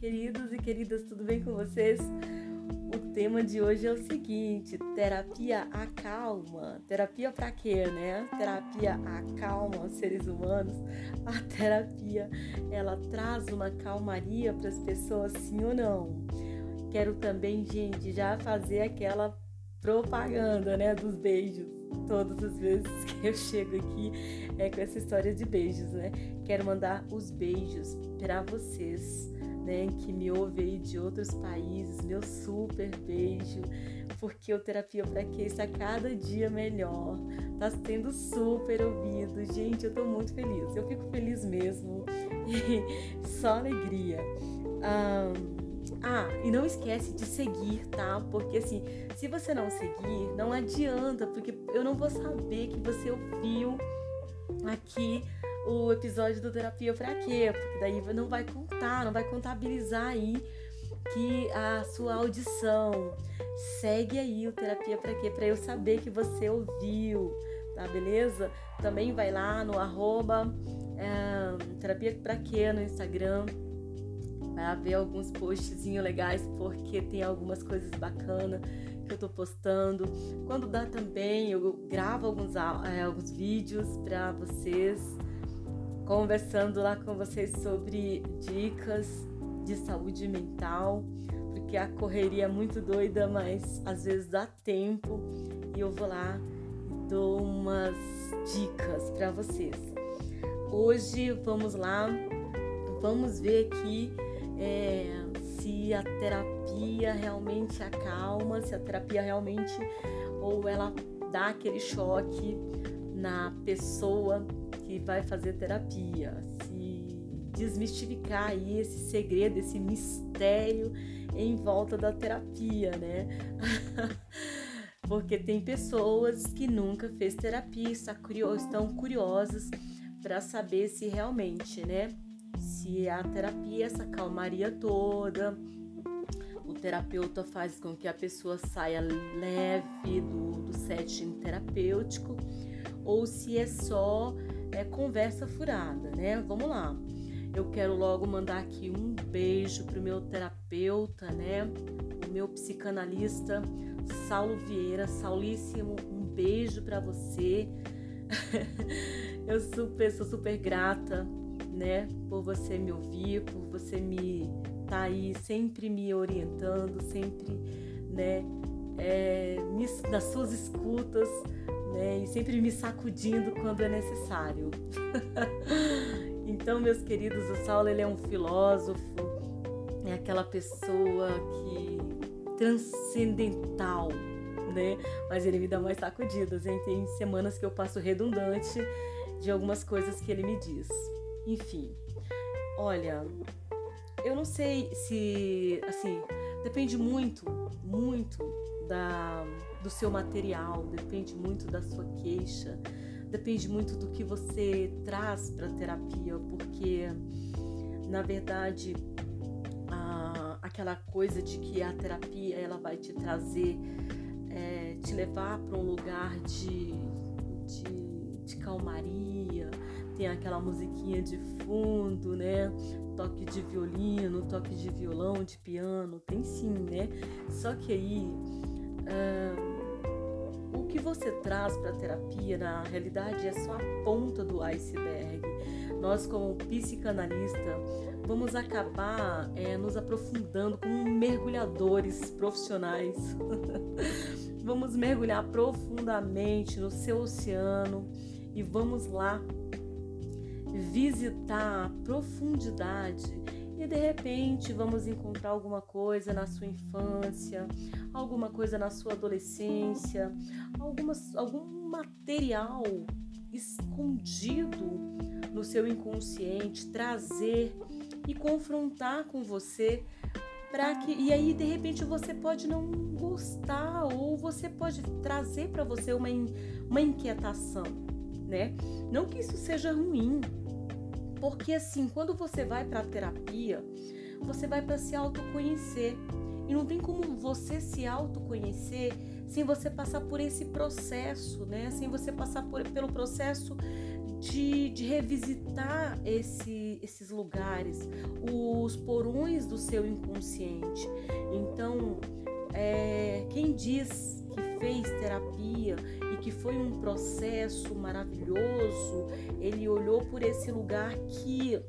queridos e queridas, tudo bem com vocês? O tema de hoje é o seguinte: terapia acalma. Terapia para quê, né? Terapia acalma os seres humanos. A terapia, ela traz uma calmaria para as pessoas, sim ou não? Quero também, gente, já fazer aquela propaganda, né, dos beijos. Todas as vezes que eu chego aqui é com essa história de beijos, né? Quero mandar os beijos para vocês, né, que me ouvem aí de outros países. Meu super beijo, porque o terapia para que está cada dia melhor. Tá sendo super ouvido. Gente, eu tô muito feliz. Eu fico feliz mesmo. Só alegria. Um, ah, e não esquece de seguir, tá? Porque assim, se você não seguir, não adianta, porque eu não vou saber que você ouviu aqui o episódio do Terapia pra quê? Porque daí não vai contar, não vai contabilizar aí que a sua audição. Segue aí o Terapia pra quê? Pra eu saber que você ouviu, tá? Beleza? Também vai lá no arroba é, Terapia pra quê no Instagram para ver alguns postzinhos legais, porque tem algumas coisas bacanas que eu tô postando. Quando dá também, eu gravo alguns, é, alguns vídeos para vocês, conversando lá com vocês sobre dicas de saúde mental, porque a correria é muito doida, mas às vezes dá tempo e eu vou lá e dou umas dicas para vocês. Hoje vamos lá, vamos ver aqui é, se a terapia realmente acalma, se a terapia realmente ou ela dá aquele choque na pessoa vai fazer terapia, se desmistificar aí esse segredo, esse mistério em volta da terapia, né? Porque tem pessoas que nunca fez terapia, estão curiosas para saber se realmente, né, se a terapia, essa calmaria toda, o terapeuta faz com que a pessoa saia leve do, do setting terapêutico, ou se é só é, conversa furada, né? Vamos lá. Eu quero logo mandar aqui um beijo pro meu terapeuta, né? O meu psicanalista Saulo Vieira, Saulíssimo, um beijo para você. eu super, sou super grata né? Por você me ouvir, por você me tá aí sempre me orientando, sempre, né? É, me, nas suas escutas, né? E sempre me sacudindo quando é necessário. então, meus queridos, o Saulo ele é um filósofo, é aquela pessoa que transcendental, né? Mas ele me dá mais sacudidas, hein? Tem semanas que eu passo redundante de algumas coisas que ele me diz. Enfim, olha, eu não sei se, assim, depende muito, muito da, do seu material, depende muito da sua queixa, depende muito do que você traz para terapia, porque na verdade a, aquela coisa de que a terapia ela vai te trazer, é, te levar para um lugar de, de, de calmaria, tem aquela musiquinha de fundo, né? Toque de violino, toque de violão, de piano, tem sim, né? Só que aí uh, o que você traz para a terapia na realidade é só a ponta do iceberg. Nós, como psicanalista, vamos acabar é, nos aprofundando como mergulhadores profissionais. vamos mergulhar profundamente no seu oceano e vamos lá visitar a profundidade e de repente vamos encontrar alguma coisa na sua infância, alguma coisa na sua adolescência, alguma, algum material escondido no seu inconsciente, trazer e confrontar com você para que e aí de repente você pode não gostar ou você pode trazer para você uma, uma inquietação, né? Não que isso seja ruim, porque assim, quando você vai para a terapia, você vai para se autoconhecer. E não tem como você se autoconhecer sem você passar por esse processo, né? Sem você passar por, pelo processo de, de revisitar esse, esses lugares, os porões do seu inconsciente. Então, é, quem diz que fez terapia que foi um processo maravilhoso, ele olhou por esse lugar que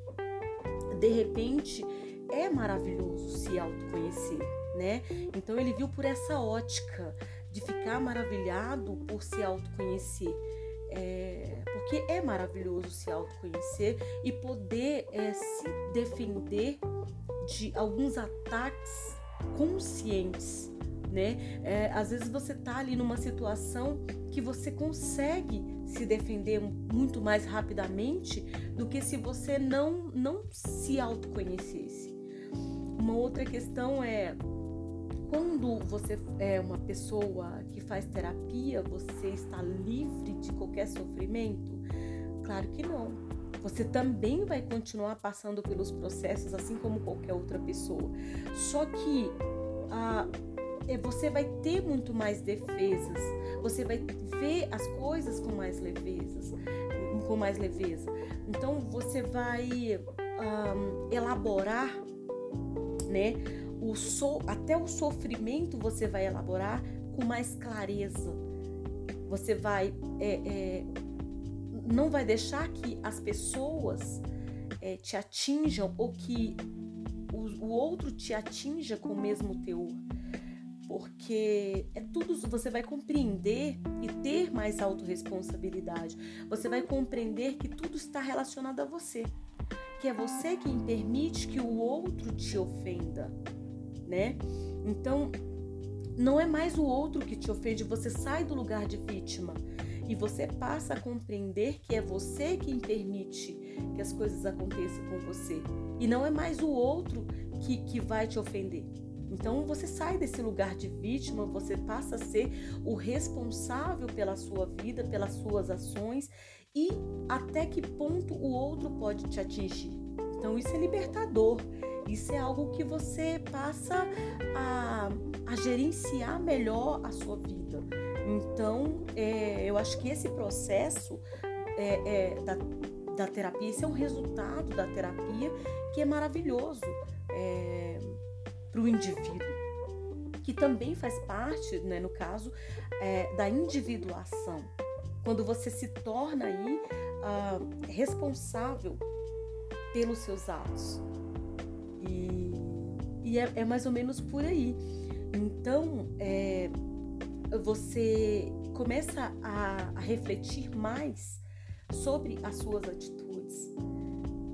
de repente é maravilhoso se autoconhecer, né? Então ele viu por essa ótica de ficar maravilhado por se autoconhecer. É, porque é maravilhoso se autoconhecer e poder é, se defender de alguns ataques conscientes, né? É, às vezes você tá ali numa situação que você consegue se defender muito mais rapidamente do que se você não não se autoconhecesse. Uma outra questão é quando você é uma pessoa que faz terapia, você está livre de qualquer sofrimento? Claro que não. Você também vai continuar passando pelos processos, assim como qualquer outra pessoa. Só que ah, você vai ter muito mais defesas, você vai ver as coisas com mais levezas, com mais leveza. Então você vai um, elaborar, né? o so, até o sofrimento você vai elaborar com mais clareza. Você vai é, é, não vai deixar que as pessoas é, te atinjam ou que o, o, outro te atinja com o mesmo teor. Porque é tudo, você vai compreender e ter mais autorresponsabilidade. Você vai compreender que tudo está relacionado a você. Que é você quem permite que o outro te ofenda né? Então, não é mais o outro que te ofende, você sai do lugar de vítima e você passa a compreender que é você quem permite que as coisas aconteçam com você e não é mais o outro que, que vai te ofender. Então você sai desse lugar de vítima, você passa a ser o responsável pela sua vida, pelas suas ações e até que ponto o outro pode te atingir. Então isso é libertador. Isso é algo que você passa a, a gerenciar melhor a sua vida. Então, é, eu acho que esse processo é, é, da, da terapia, esse é um resultado da terapia que é maravilhoso é, para o indivíduo, que também faz parte, né, no caso, é, da individuação. Quando você se torna aí uh, responsável pelos seus atos. E, e é, é, mais ou menos por aí. Então, é, você começa a, a refletir mais sobre as suas atitudes,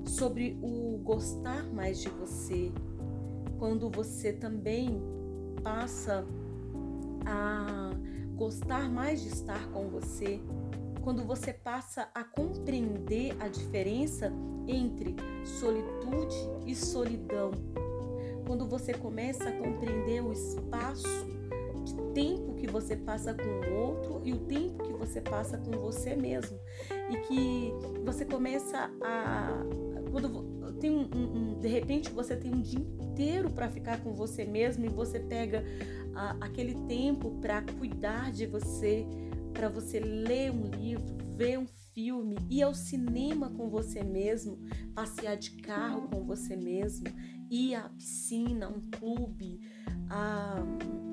sobre o gostar mais de você, quando você também passa a gostar mais de estar com você, quando você passa a compreender a diferença entre solitude e solidão. Quando você começa a compreender o espaço de tempo que você passa com o outro e o tempo que você passa com você mesmo. E que você começa a. Quando tem um, um, de repente você tem um dia inteiro para ficar com você mesmo e você pega aquele tempo para cuidar de você, para você ler um livro, ver um filme, ir ao cinema com você mesmo, passear de carro com você mesmo, ir à piscina, um clube, a,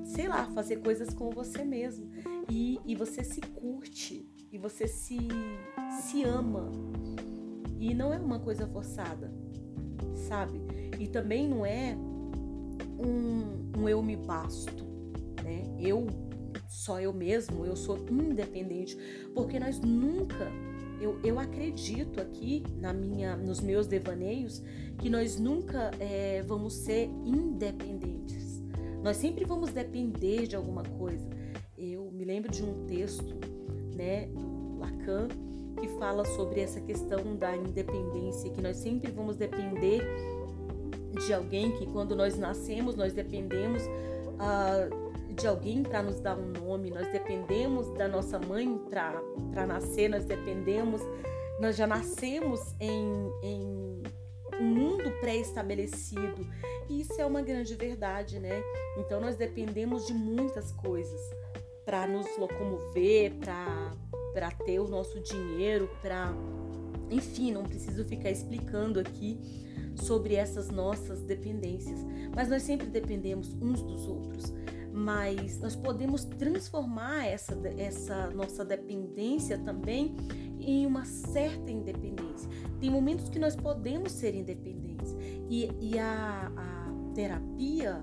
sei lá, fazer coisas com você mesmo. E, e você se curte, e você se, se ama. E não é uma coisa forçada, sabe? E também não é um, um eu me basto, né? Eu só eu mesmo, eu sou independente, porque nós nunca eu, eu acredito aqui na minha, nos meus devaneios que nós nunca é, vamos ser independentes. Nós sempre vamos depender de alguma coisa. Eu me lembro de um texto, né, do Lacan, que fala sobre essa questão da independência, que nós sempre vamos depender de alguém, que quando nós nascemos nós dependemos uh, de alguém para nos dar um nome, nós dependemos da nossa mãe para nascer, nós dependemos, nós já nascemos em, em um mundo pré-estabelecido. E isso é uma grande verdade, né? Então nós dependemos de muitas coisas. para nos locomover, para ter o nosso dinheiro, para. Enfim, não preciso ficar explicando aqui sobre essas nossas dependências, mas nós sempre dependemos uns dos outros. Mas nós podemos transformar essa, essa nossa dependência também em uma certa independência. Tem momentos que nós podemos ser independentes e, e a, a terapia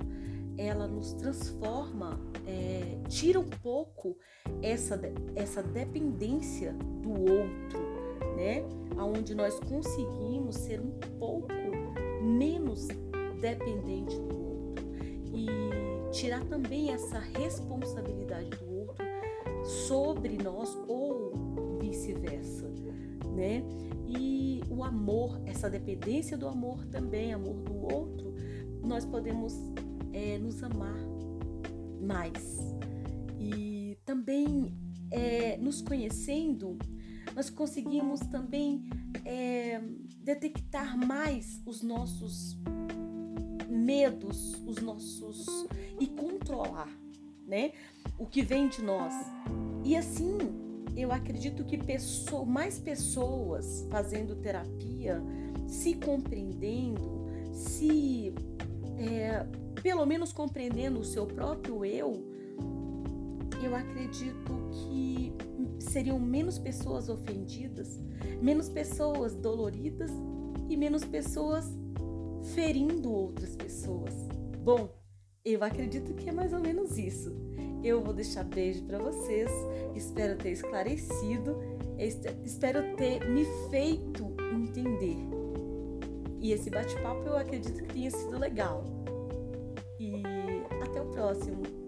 ela nos transforma, é, tira um pouco essa, essa dependência do outro, né? Onde nós conseguimos ser um pouco menos dependente do outro e tirar também essa responsabilidade do outro sobre nós ou vice-versa, né? E o amor, essa dependência do amor também, amor do outro, nós podemos é, nos amar mais. E também é, nos conhecendo, nós conseguimos também é, detectar mais os nossos medos, os nossos e controlar, né? O que vem de nós. E assim, eu acredito que pessoa, mais pessoas fazendo terapia, se compreendendo, se é, pelo menos compreendendo o seu próprio eu, eu acredito que seriam menos pessoas ofendidas, menos pessoas doloridas e menos pessoas ferindo outras pessoas. Bom, eu acredito que é mais ou menos isso. Eu vou deixar beijo para vocês. Espero ter esclarecido, espero ter me feito entender. E esse bate-papo eu acredito que tenha sido legal próximo.